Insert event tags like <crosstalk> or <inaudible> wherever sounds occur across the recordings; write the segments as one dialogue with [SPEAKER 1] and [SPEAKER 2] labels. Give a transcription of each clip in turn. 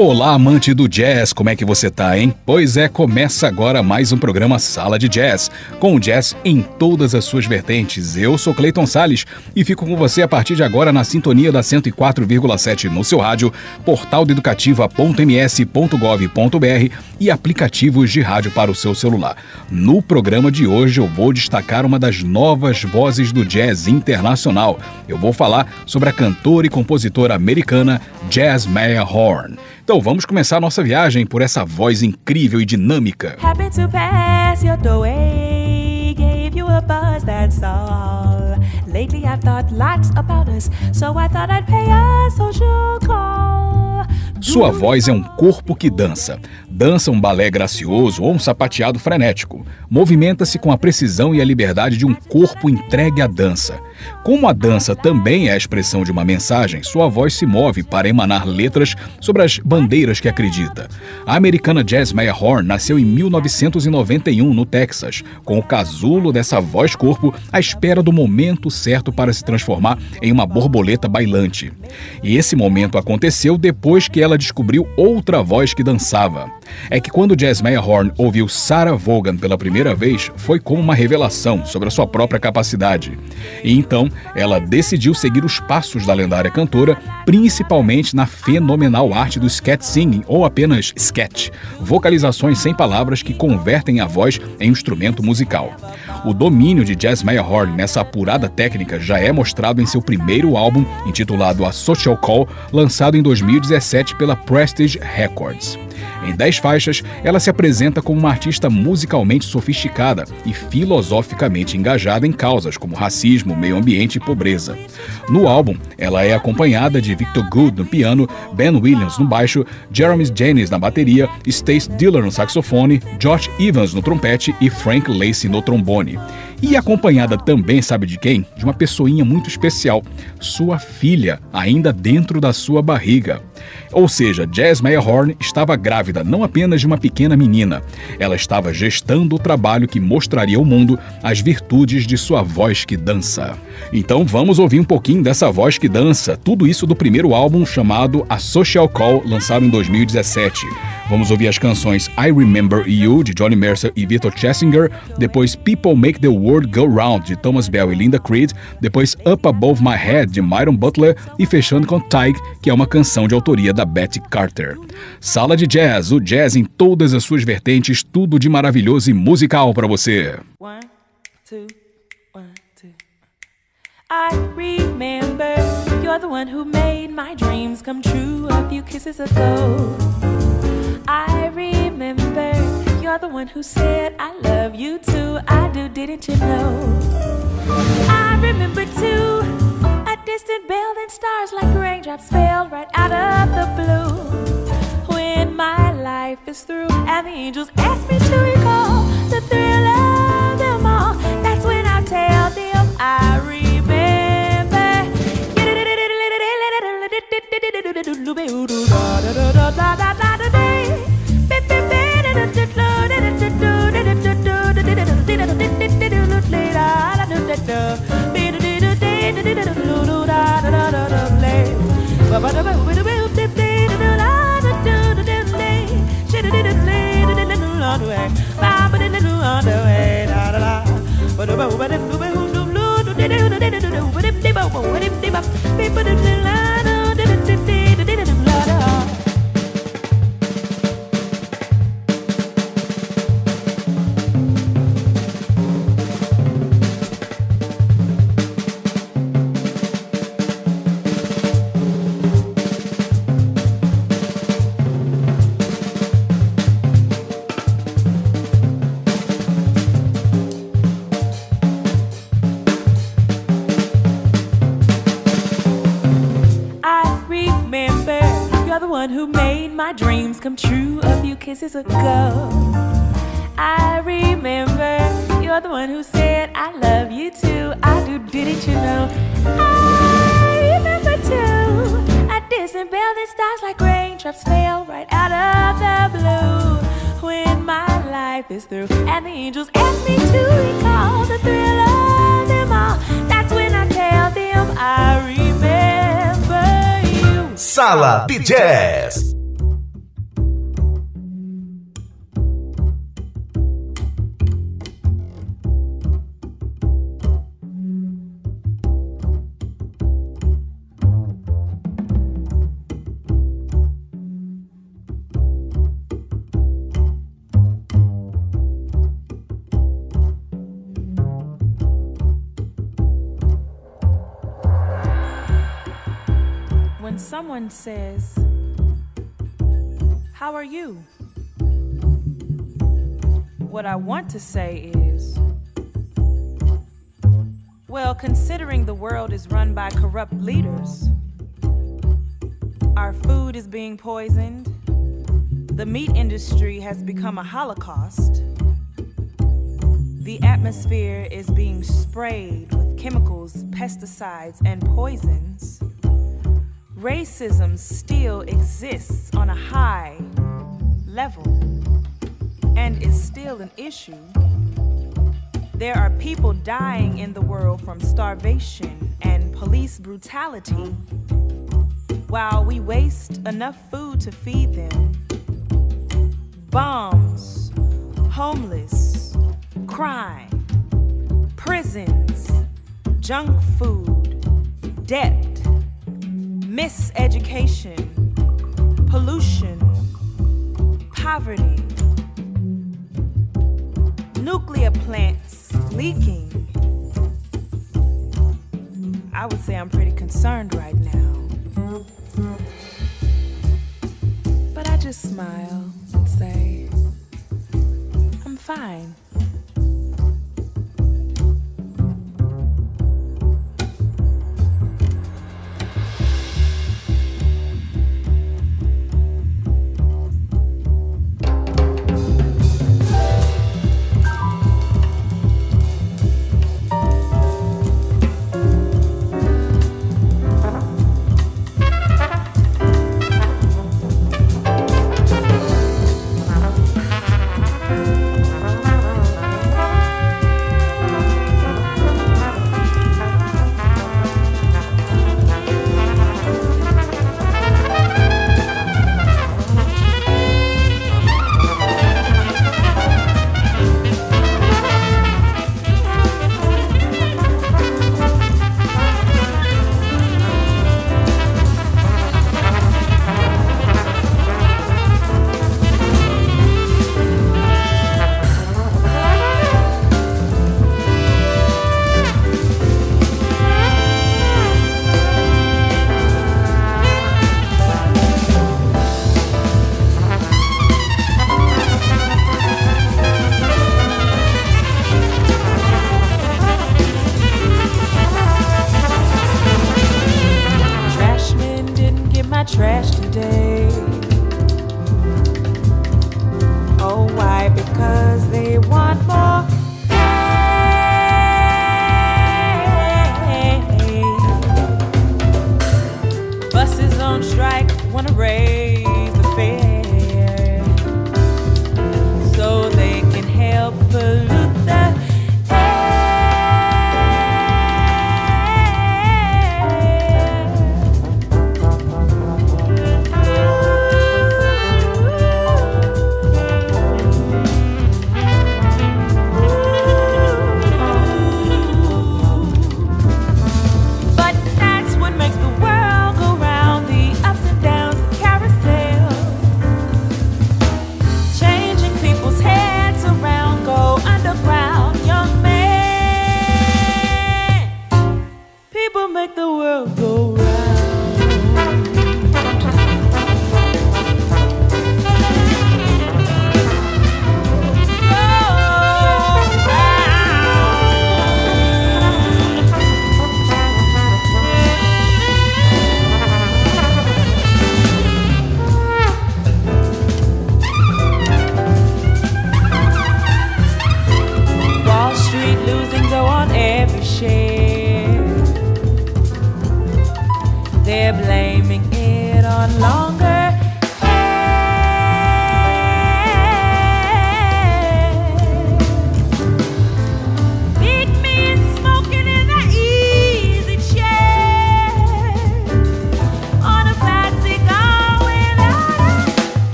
[SPEAKER 1] Olá, amante do jazz, como é que você tá, hein? Pois é, começa agora mais um programa Sala de Jazz, com o jazz em todas as suas vertentes. Eu sou Clayton Sales e fico com você a partir de agora na sintonia da 104,7 no seu rádio, portal educativa.ms.gov.br e aplicativos de rádio para o seu celular. No programa de hoje eu vou destacar uma das novas vozes do jazz internacional. Eu vou falar sobre a cantora e compositora americana Jazz Maya Horn. Então vamos começar nossa viagem por essa voz incrível e dinâmica. Lately I've thought lots about us, so I thought I'd pay a social call. Sua voz é um corpo que dança. Dança um balé gracioso ou um sapateado frenético. Movimenta-se com a precisão e a liberdade de um corpo entregue à dança. Como a dança também é a expressão de uma mensagem, sua voz se move para emanar letras sobre as bandeiras que acredita. A americana Jazz Maya Horn nasceu em 1991 no Texas, com o casulo dessa voz-corpo à espera do momento certo para se transformar em uma borboleta bailante. E esse momento aconteceu depois que ela descobriu outra voz que dançava. É que quando Jazz Maya Horn ouviu Sarah Vaughan pela primeira vez, foi como uma revelação sobre a sua própria capacidade. E então, ela decidiu seguir os passos da lendária cantora, principalmente na fenomenal arte do scat singing, ou apenas sketch, vocalizações sem palavras que convertem a voz em instrumento musical. O domínio de Jazz Maya Horn nessa apurada técnica já é mostrado em seu primeiro álbum, intitulado A Social Call, lançado em 2017 pela Prestige Records. Em dez faixas, ela se apresenta como uma artista musicalmente sofisticada e filosoficamente engajada em causas como racismo, meio ambiente e pobreza. No álbum, ela é acompanhada de Victor Good no piano, Ben Williams no baixo, Jeremy Jennings na bateria, Stace Diller no saxofone, Josh Evans no trompete e Frank Lacey no trombone. E acompanhada também, sabe de quem? De uma pessoinha muito especial, sua filha, ainda dentro da sua barriga. Ou seja, Jazz Horn estava grávida não apenas de uma pequena menina, ela estava gestando o trabalho que mostraria ao mundo as virtudes de sua voz que dança. Então vamos ouvir um pouquinho dessa voz que dança, tudo isso do primeiro álbum chamado A Social Call, lançado em 2017. Vamos ouvir as canções I Remember You, de Johnny Mercer e Victor Chessinger, depois People Make the World Go Round, de Thomas Bell e Linda Creed, depois Up Above My Head, de Myron Butler, e fechando com Tyke, que é uma canção de autoria da Betty Carter. Sala de Jazz, o jazz em todas as suas vertentes, tudo de maravilhoso e musical para você. I remember you're the one who made my dreams come true a few kisses ago. I remember you're the one who said I love you too. I do, didn't you know? I remember too a distant bell, and stars like raindrops fell right out of the blue. When my life is through and the angels ask me to
[SPEAKER 2] People kisses ago. I remember you're the one who said I love you too. I do, didn't you know? I remember too. Bell that stars like raindrops fell right out of the blue. When my life is through and the angels ask me to recall the thrill of them all, that's when I tell them I remember you.
[SPEAKER 3] Sala de Jazz.
[SPEAKER 2] What I want to say is, Well, considering the world is run by corrupt leaders, our food is being poisoned, the meat industry has become a holocaust, the atmosphere is being sprayed with chemicals, pesticides, and poisons racism still exists on a high level and is still an issue. There are people dying in the world from starvation and police brutality while we waste enough food to feed them. Bombs, homeless, crime, prisons, junk food, debt miseducation, pollution, poverty, nuclear plants leaking. I would say I'm pretty concerned right now. But I just smile and say, I'm fine. Don't strike, wanna raise the fear, so they can help pollute.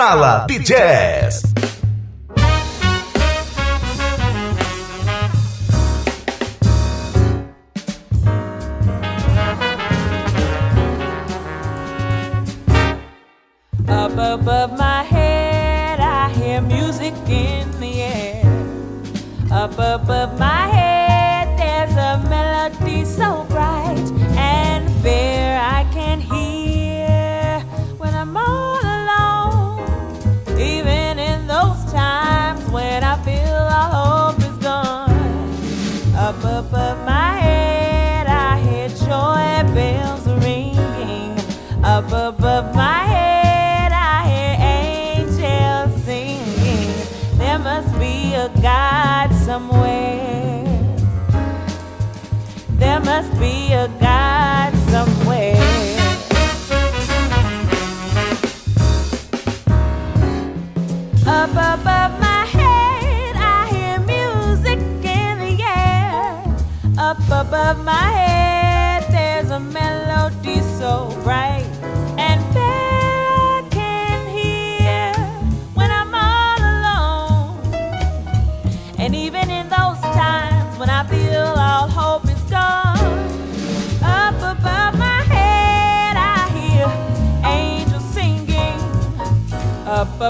[SPEAKER 2] Sala de Jazz. must be a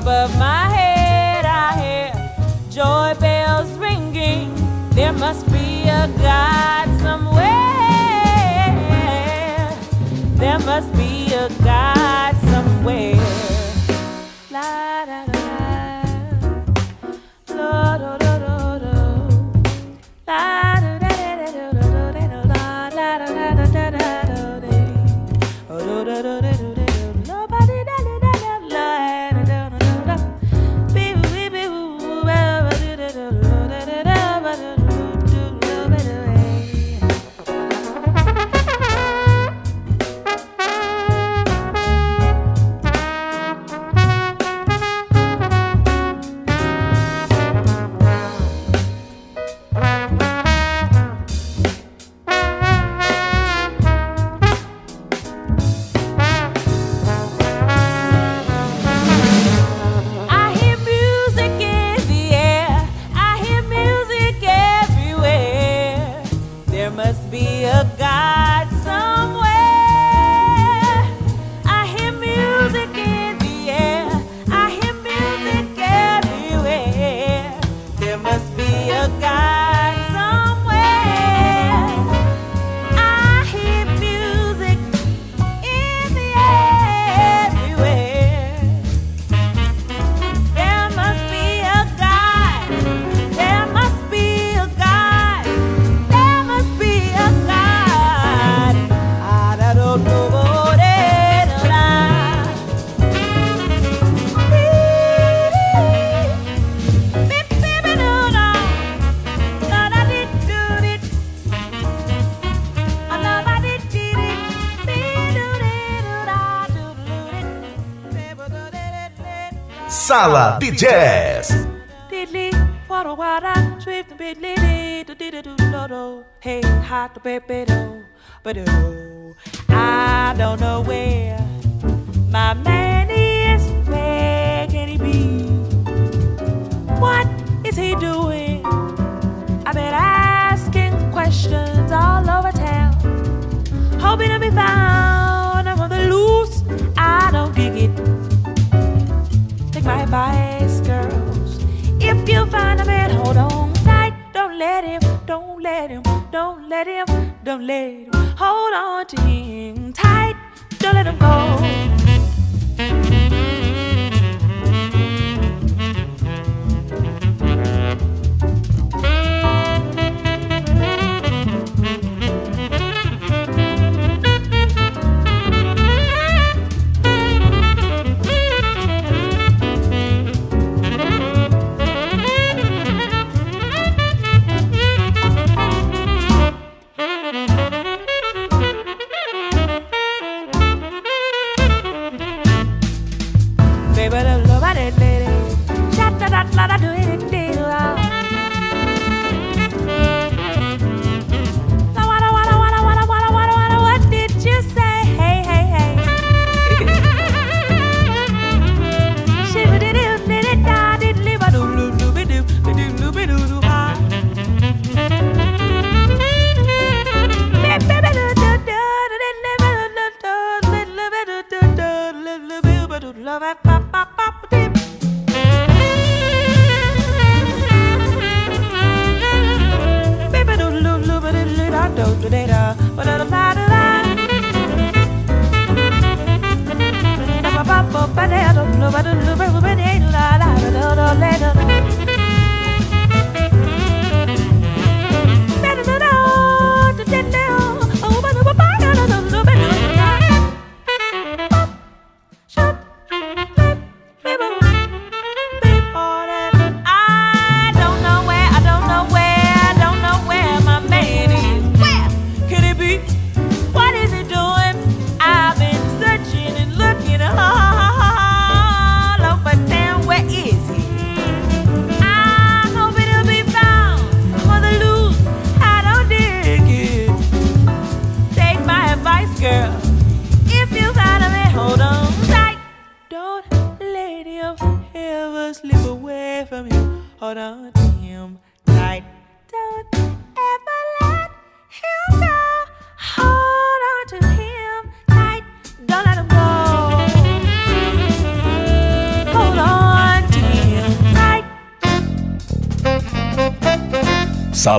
[SPEAKER 2] above my head I hear joy bells ringing. There must be a God.
[SPEAKER 3] Happy Jazz.
[SPEAKER 2] Diddly, waddle, waddle, swift and biddly, diddle, diddle, doodle, hey, hot to baby, do. I don't know where my man is. Where can he be? What is he doing? I've been asking questions all over town, hoping to be found. I'm on the loose. I don't dig it. Take my advice. let him, don't let him, don't let him, don't let him. Hold on to him tight, don't let him go.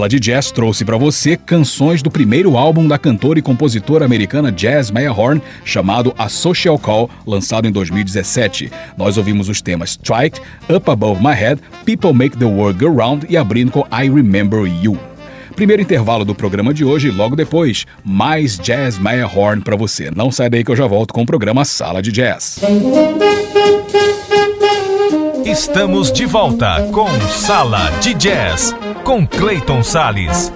[SPEAKER 1] Sala de Jazz trouxe para você canções do primeiro álbum da cantora e compositora americana Jazz Mayerhorn, chamado A Social Call, lançado em 2017. Nós ouvimos os temas Strike, Up Above My Head, People Make the World Go Round e abrindo com I Remember You. Primeiro intervalo do programa de hoje, logo depois, mais Jazz Mayerhorn para você. Não sai daí que eu já volto com o programa Sala de Jazz.
[SPEAKER 3] Estamos de volta com Sala de Jazz com Clayton Sales.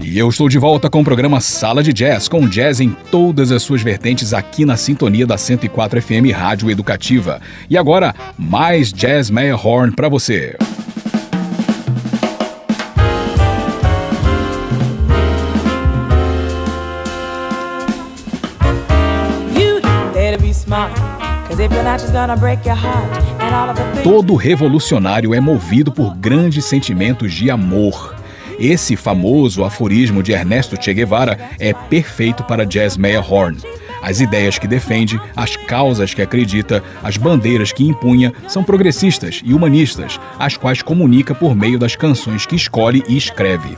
[SPEAKER 1] E eu estou de volta com o programa Sala de Jazz, com jazz em todas as suas vertentes aqui na sintonia da 104 FM Rádio Educativa. E agora, mais Jazz Horn para você. Todo revolucionário é movido por grandes sentimentos de amor. Esse famoso aforismo de Ernesto Che Guevara é perfeito para Jazz Meyer Horn. As ideias que defende, as causas que acredita, as bandeiras que impunha são progressistas e humanistas, as quais comunica por meio das canções que escolhe e escreve.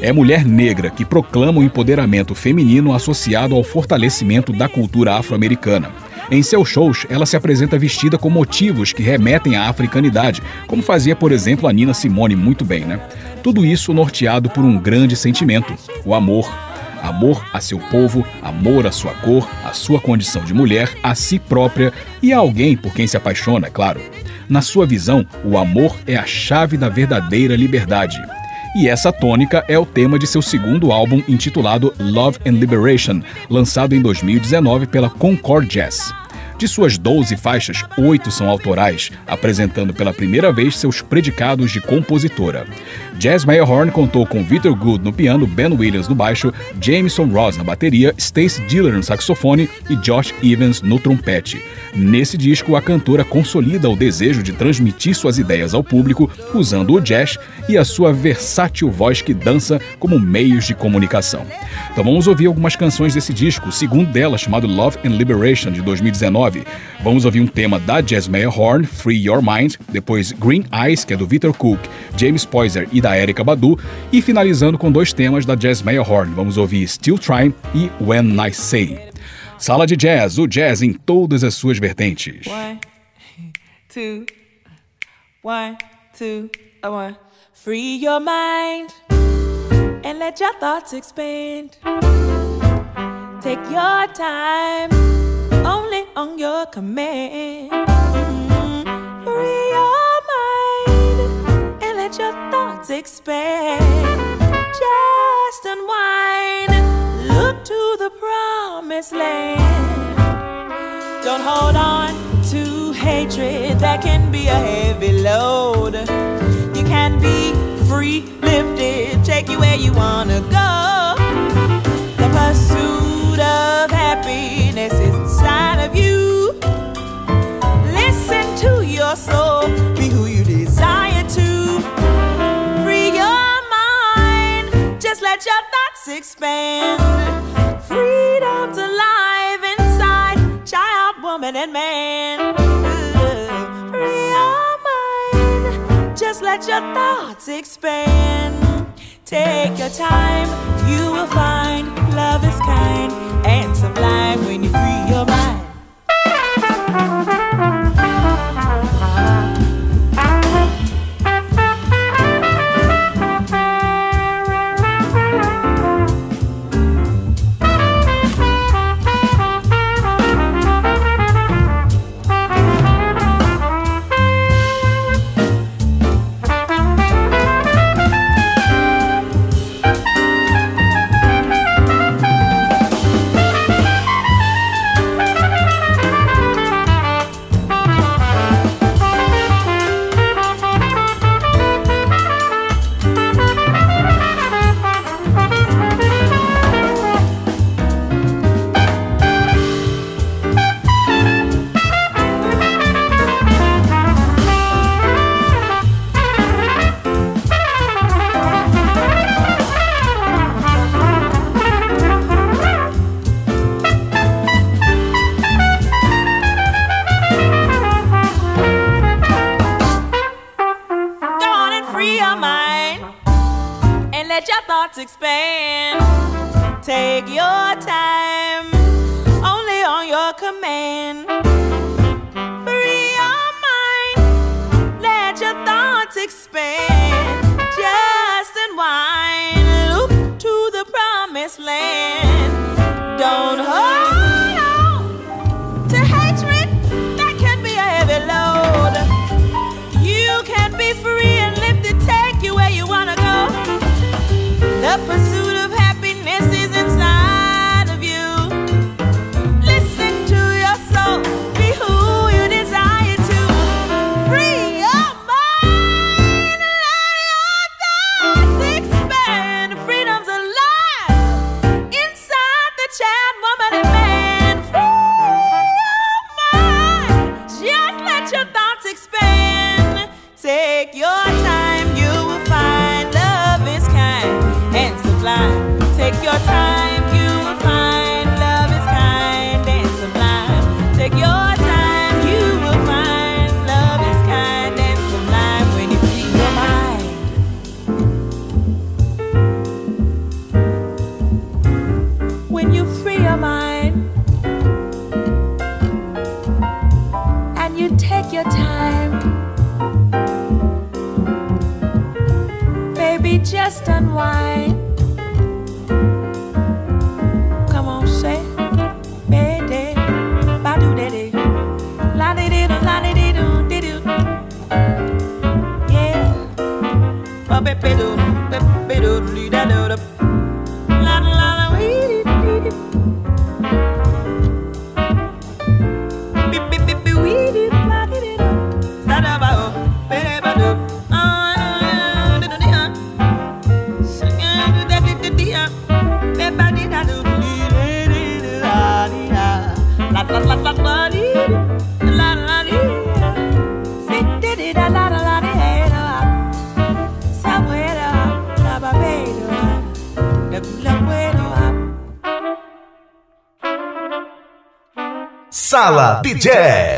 [SPEAKER 1] É mulher negra que proclama o empoderamento feminino associado ao fortalecimento da cultura afro-americana. Em seus shows, ela se apresenta vestida com motivos que remetem à africanidade, como fazia, por exemplo, a Nina Simone muito bem, né? Tudo isso norteado por um grande sentimento, o amor. Amor a seu povo, amor à sua cor, à sua condição de mulher, a si própria e a alguém por quem se apaixona, é claro. Na sua visão, o amor é a chave da verdadeira liberdade. E essa tônica é o tema de seu segundo álbum intitulado Love and Liberation, lançado em 2019 pela Concord Jazz. De suas 12 faixas, oito são autorais, apresentando pela primeira vez seus predicados de compositora. Jazz Mayerhorn contou com Victor Good no piano, Ben Williams no baixo, Jameson Ross na bateria, Stace Diller no saxofone e Josh Evans no trompete. Nesse disco, a cantora consolida o desejo de transmitir suas ideias ao público usando o jazz e a sua versátil voz que dança como meios de comunicação. Então vamos ouvir algumas canções desse disco, segundo dela chamado Love and Liberation de 2019 Vamos ouvir um tema da Jasmine Horn, Free Your Mind, depois Green Eyes, que é do Victor Cook, James Poyser e da Erika Badu, e finalizando com dois temas da Jasmine Horn. Vamos ouvir Still Trying e When I Say. Sala de Jazz, o jazz em todas as suas vertentes. One, two, one, two, one. Free your mind and let your thoughts expand. Take your time. only on your command. Let your thoughts expand. Just unwind, look to the promised land. Don't hold on to hatred that can be a heavy load. You can be free lifted, take you where you wanna go. The pursuit of happiness is inside of you. Listen to your soul, expand. Freedom's alive inside, child, woman, and man. Free your mind, just let your thoughts expand. Take your time, you will find love is kind and sublime when you free your mind.
[SPEAKER 2] Happy Jazz.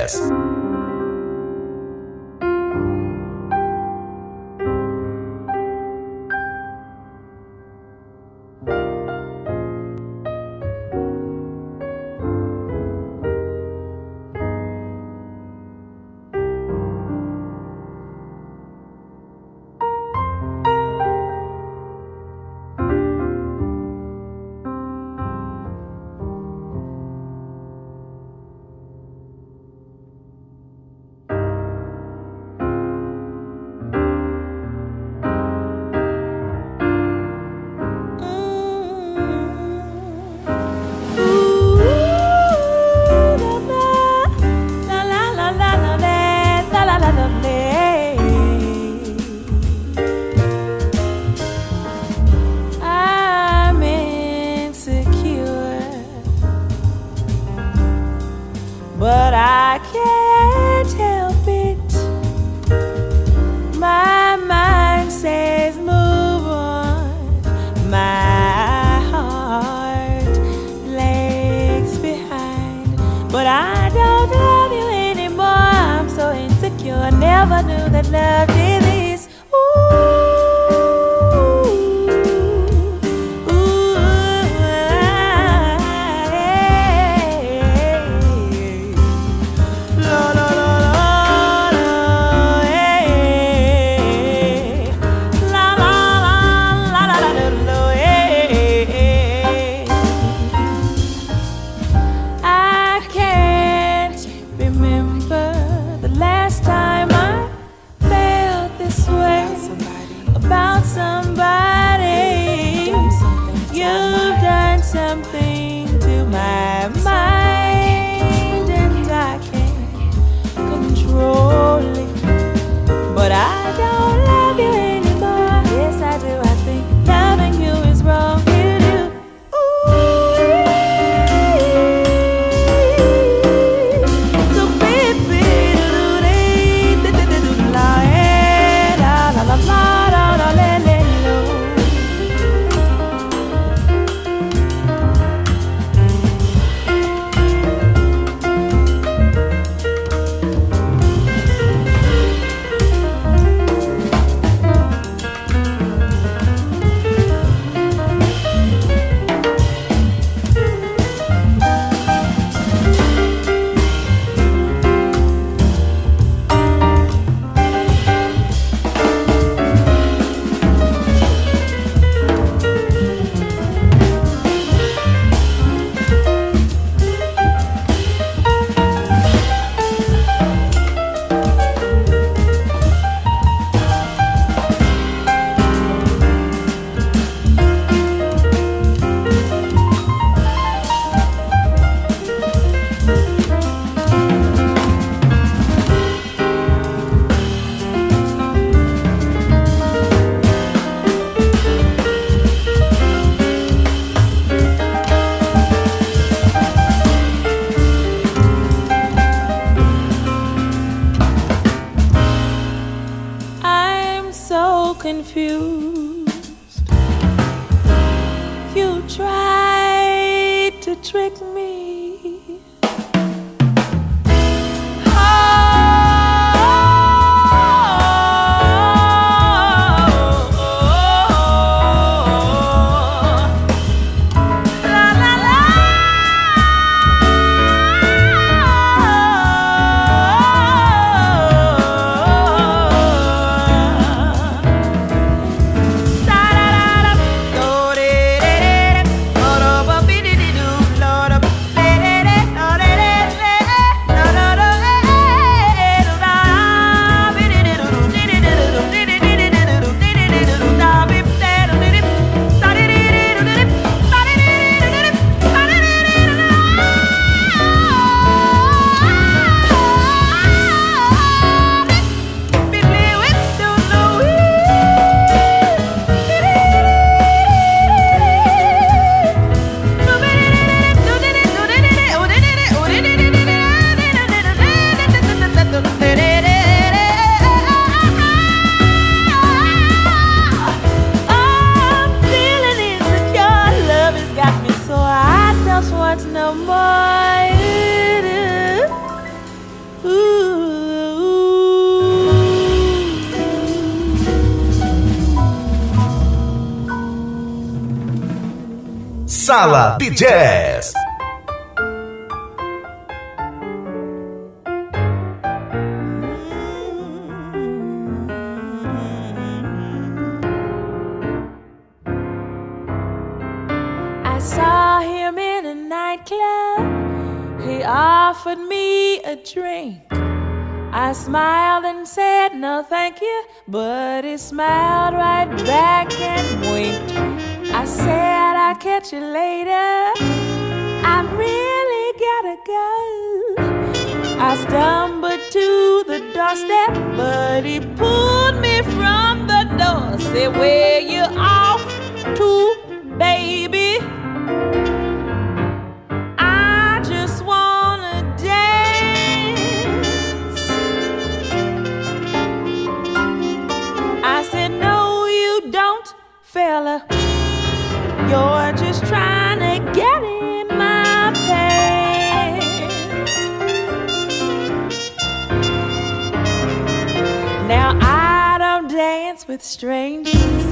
[SPEAKER 2] with strangers.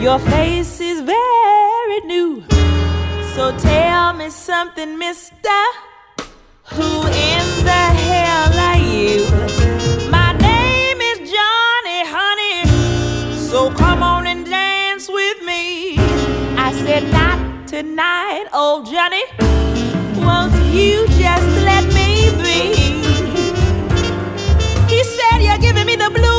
[SPEAKER 2] Your face is very new. So tell me something, mister. Who in the hell are you? My name is Johnny, honey. So come on and dance with me. I said, not tonight, old Johnny. Won't you just let me be? He said, you're giving me the blues.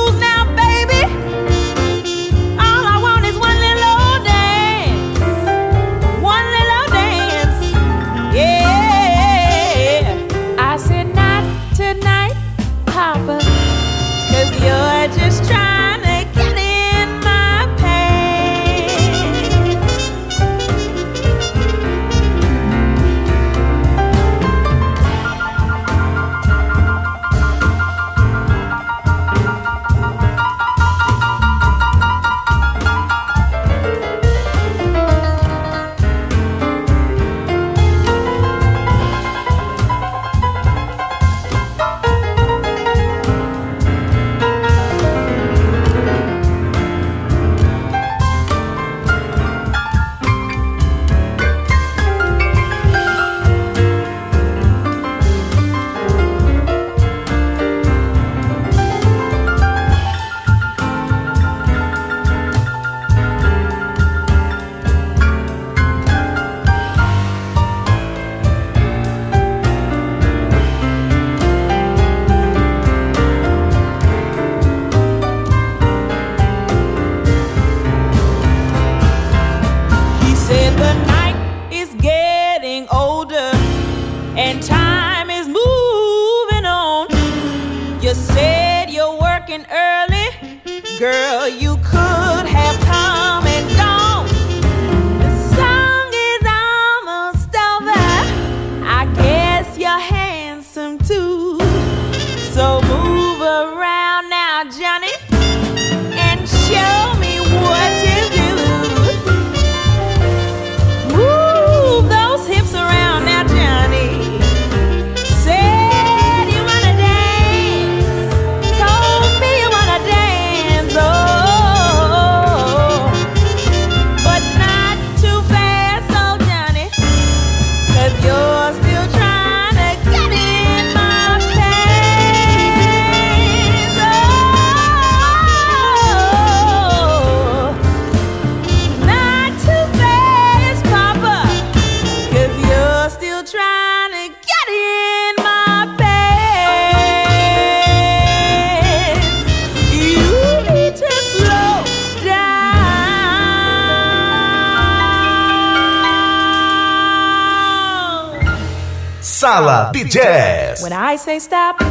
[SPEAKER 3] Sala de Jazz.
[SPEAKER 2] When I say stop,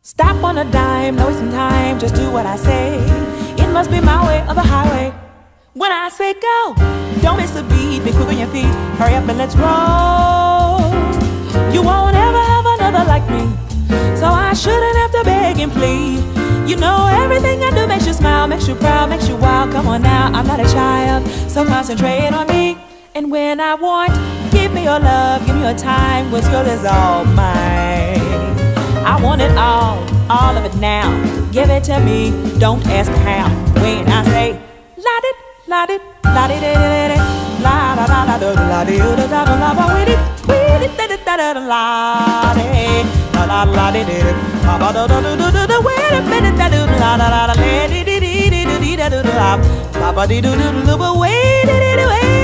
[SPEAKER 2] stop on a dime, no wasting time, just do what I say. It must be my way or the highway. When I say go, don't miss a beat, be quick on your feet, hurry up and let's roll. You won't ever have another like me, so I shouldn't have to beg and plead. You know everything I do makes you smile, makes you proud, makes you wild. Come on now, I'm not a child, so concentrate on me. And when I want, your love, give me your time, what's yours is all mine. I want it all, all of it now. Give it to me, don't ask how. When I say, la it, la it, la it, la la la la la la la la la la la with it, with it, da da da da la la la la di di ba ba da da da da da wait a minute da da la la la la di di di di di di da da da ba ba di do do do but wait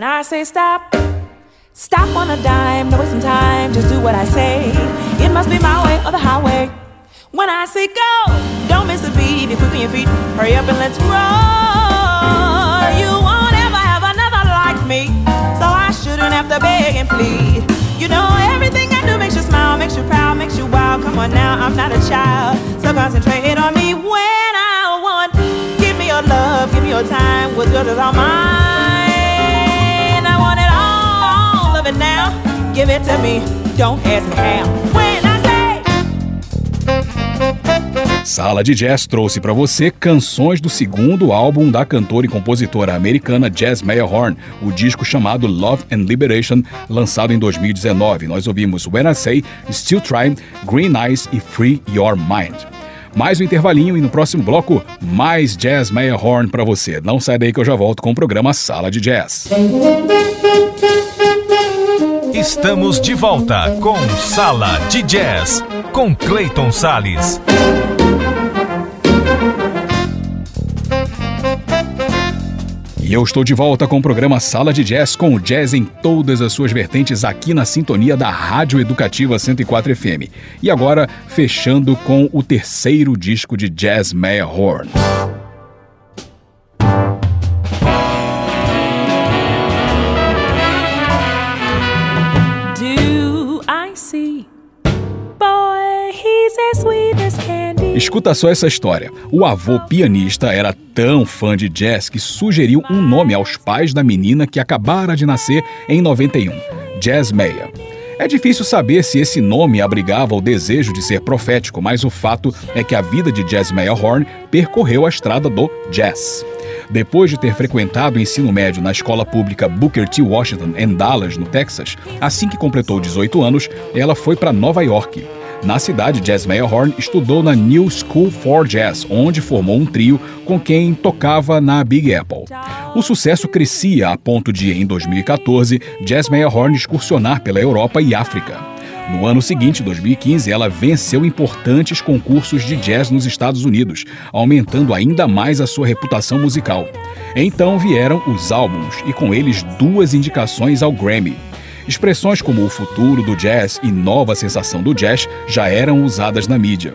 [SPEAKER 2] When I say stop, stop on a dime, no wasting time, just do what I say. It must be my way or the highway. When I say go, don't miss a beat, be quick on your feet, hurry up and let's roll. You won't ever have another like me, so I shouldn't have to beg and plead. You know everything I do makes you smile, makes you proud, makes you wild. Come on now, I'm not a child, so concentrate on me when I want. Give me your love, give me your time, what's yours is all mine. Of it now. Give it to me, don't ask me how. When I say
[SPEAKER 1] Sala de Jazz trouxe para você canções do segundo álbum da cantora e compositora americana Jazz Horn, o disco chamado Love and Liberation, lançado em 2019. Nós ouvimos When I Say, Still Trying, Green Eyes e Free Your Mind. Mais um intervalinho e no próximo bloco, mais Jazz Horn para você. Não sai daí que eu já volto com o programa Sala de Jazz.
[SPEAKER 3] Estamos de volta com Sala de Jazz, com Clayton Sales.
[SPEAKER 1] E eu estou de volta com o programa Sala de Jazz, com o jazz em todas as suas vertentes aqui na sintonia da Rádio Educativa 104 FM. E agora, fechando com o terceiro disco de Jazz Horn. Escuta só essa história. O avô pianista era tão fã de jazz que sugeriu um nome aos pais da menina que acabara de nascer em 91, Jazz Meia. É difícil saber se esse nome abrigava o desejo de ser profético, mas o fato é que a vida de Jazz Horn percorreu a estrada do jazz. Depois de ter frequentado o ensino médio na escola pública Booker T. Washington em Dallas, no Texas, assim que completou 18 anos, ela foi para Nova York. Na cidade, Jazz Horn estudou na New School for Jazz, onde formou um trio com quem tocava na Big Apple. O sucesso crescia a ponto de, em 2014, Jazz Horn excursionar pela Europa e África. No ano seguinte, 2015, ela venceu importantes concursos de jazz nos Estados Unidos, aumentando ainda mais a sua reputação musical. Então vieram os álbuns e com eles duas indicações ao Grammy. Expressões como o futuro do jazz e nova sensação do jazz já eram usadas na mídia.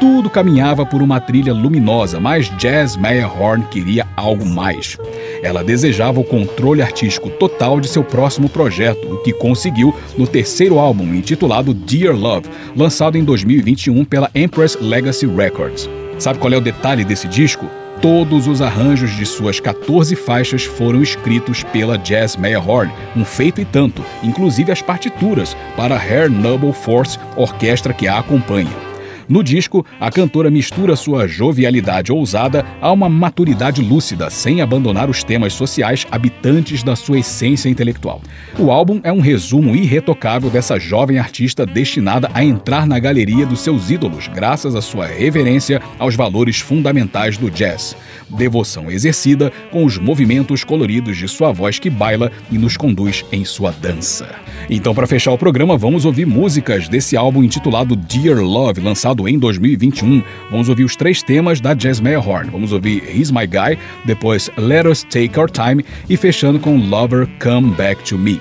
[SPEAKER 1] Tudo caminhava por uma trilha luminosa, mas Jazz Horn queria algo mais. Ela desejava o controle artístico total de seu próximo projeto, o que conseguiu no terceiro álbum, intitulado Dear Love, lançado em 2021 pela Empress Legacy Records. Sabe qual é o detalhe desse disco? Todos os arranjos de suas 14 faixas foram escritos pela Jazz Horn, um feito e tanto, inclusive as partituras para Hair Noble Force, orquestra que a acompanha. No disco, a cantora mistura sua jovialidade ousada a uma maturidade lúcida, sem abandonar os temas sociais habitantes da sua essência intelectual. O álbum é um resumo irretocável dessa jovem artista destinada a entrar na galeria dos seus ídolos, graças à sua reverência aos valores fundamentais do jazz. Devoção exercida com os movimentos coloridos de sua voz que baila e nos conduz em sua dança. Então, para fechar o programa, vamos ouvir músicas desse álbum intitulado Dear Love, lançado em 2021. Vamos ouvir os três temas da Jasmine Horn. Vamos ouvir He's My Guy, depois Let Us Take Our Time e fechando com Lover Come Back to Me.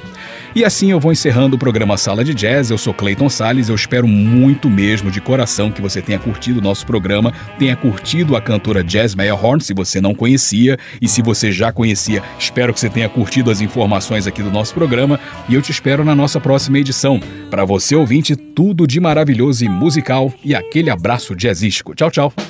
[SPEAKER 1] E assim eu vou encerrando o programa Sala de Jazz. Eu sou Clayton Sales. Eu espero muito mesmo, de coração, que você tenha curtido o nosso programa, tenha curtido a cantora Jazz Horn, se você não conhecia. E se você já conhecia, espero que você tenha curtido as informações aqui do nosso programa. E eu te espero na nossa próxima edição. Para você ouvinte, tudo de maravilhoso e musical. E aquele abraço jazzístico. Tchau, tchau.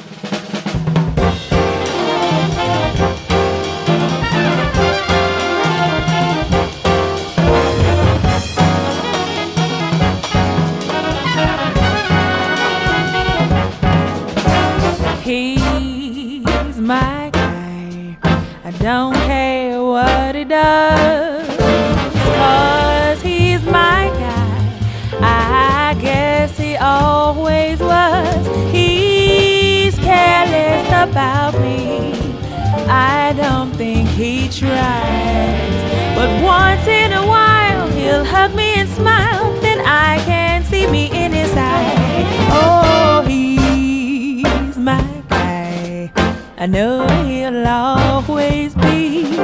[SPEAKER 2] He tries. But once in a while, he'll hug me and smile. Then I can see me in his eyes. Oh, he's my guy. I know he'll always be.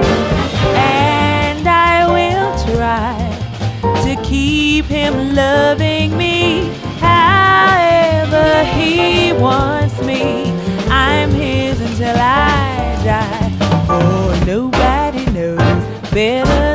[SPEAKER 2] And I will try to keep him loving me however he wants me. I'm his until I die. Oh, nobody knows better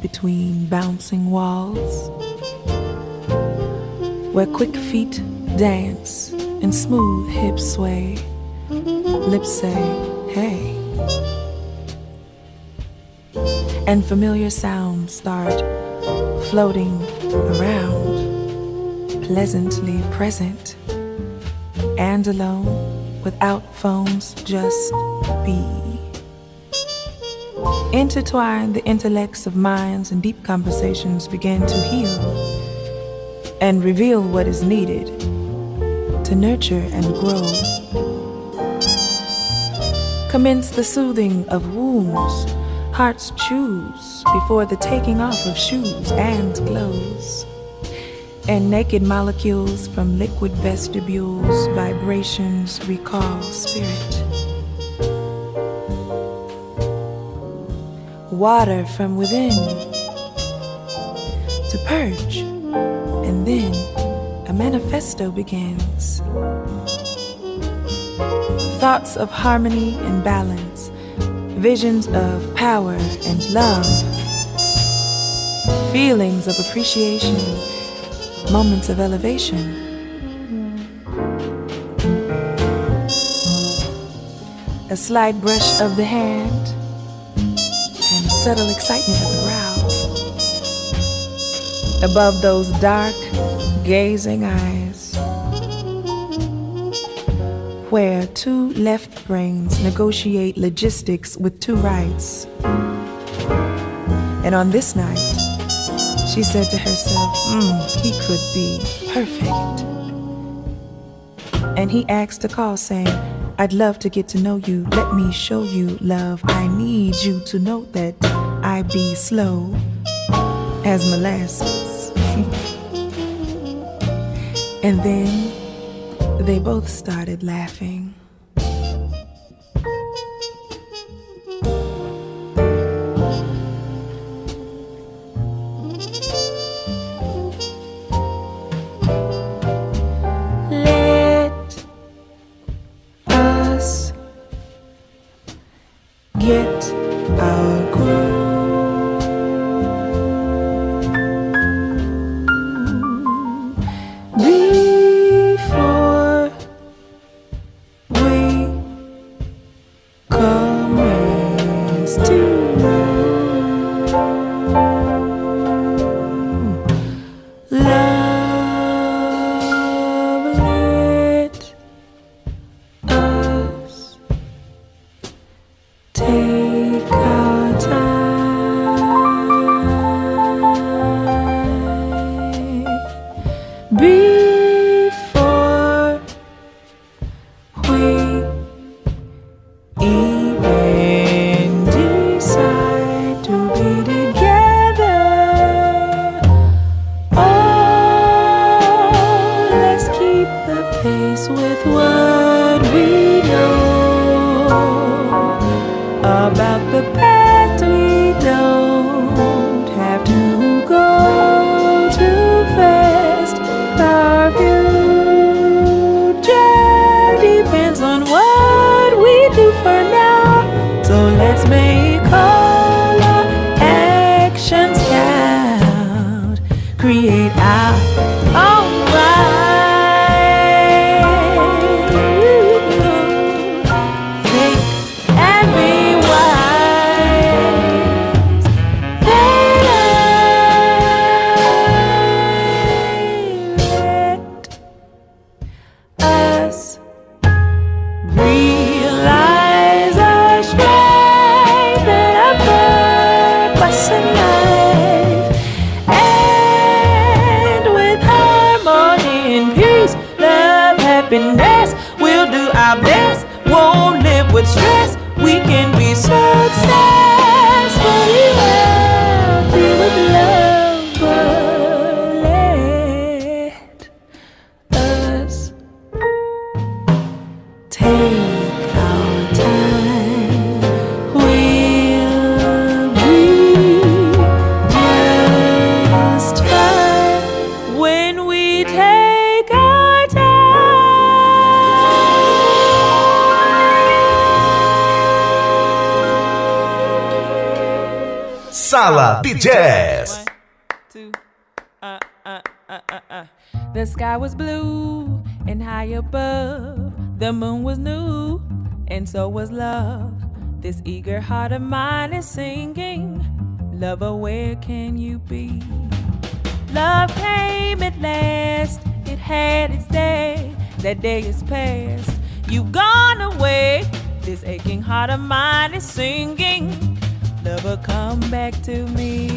[SPEAKER 2] between bouncing walls, where quick feet dance and smooth hips sway, lips say, hey. And familiar sounds start floating around, pleasantly present and alone, without phones, just be. Intertwine the intellects of minds and deep conversations begin to heal and reveal what is needed to nurture and grow. Commence the soothing of wounds, hearts choose before the taking off of shoes and clothes. And naked molecules from liquid vestibules, vibrations recall spirit. Water from within to purge, and then a manifesto begins. Thoughts of harmony and balance, visions of power and love, feelings of appreciation, moments of elevation. A slight brush of the hand subtle excitement of the brow. Above those dark, gazing eyes, where two left brains negotiate logistics with two rights. And on this night, she said to herself, mm, he could be perfect. And he asked to call, saying, I'd love to get to know you. Let me show you love. I need you to know that I be slow as molasses. <laughs> and then they both started laughing.
[SPEAKER 3] De Jazz.
[SPEAKER 2] Uh, uh, uh, uh, uh. the sky was blue and high above. The moon was new and so was love. This eager heart of mine is singing. Lover, where can you be? Love came at last, it had its day. That day is past, you've gone away. This aching heart of mine is singing Lover, come back to me.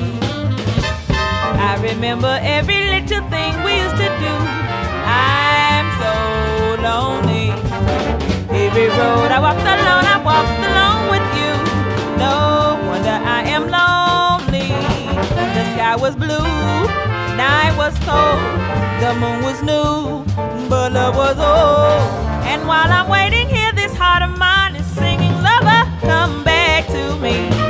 [SPEAKER 2] I remember every little thing we used to do. I'm so lonely. Every road I walked alone, I walked alone with you. No wonder I am lonely. The sky was blue, night was cold, the moon was new, but love was old. And while I'm waiting here, this heart of mine is singing, lover, come back to me.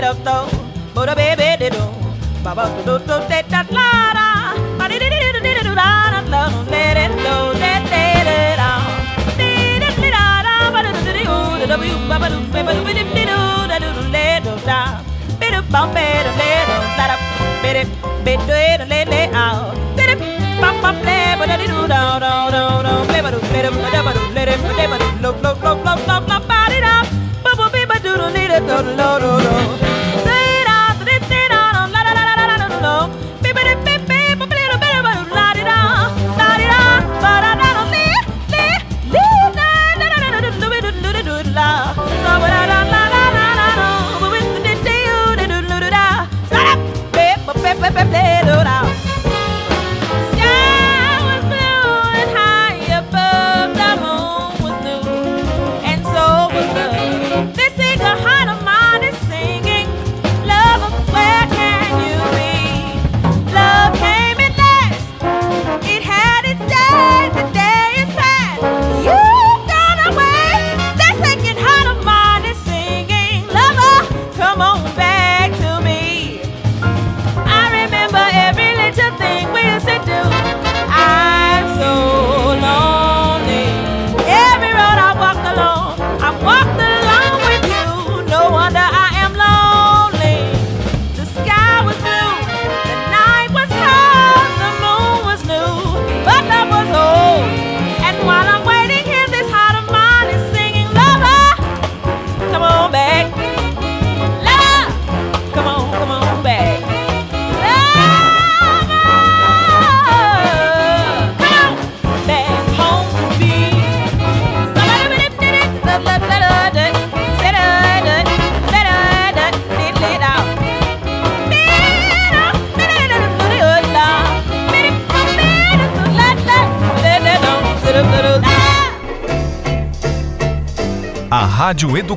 [SPEAKER 2] Let up though. But a baby did do. Baba do do de da la da. Ba di di di di di do da da Let it go. Let let it out. Di di di da da. Ba do do di do da da. Ba ba do ba ba do di di do da do do let do da. Be do bum be do le do da da. Be di be do it let let out. Be di bum bum le ba da di do da da da da. Be ba do le do ba da ba do let it ba da ba do lo lo lo lo lo lo ba di da. Ba ba be ba do do need it do lo lo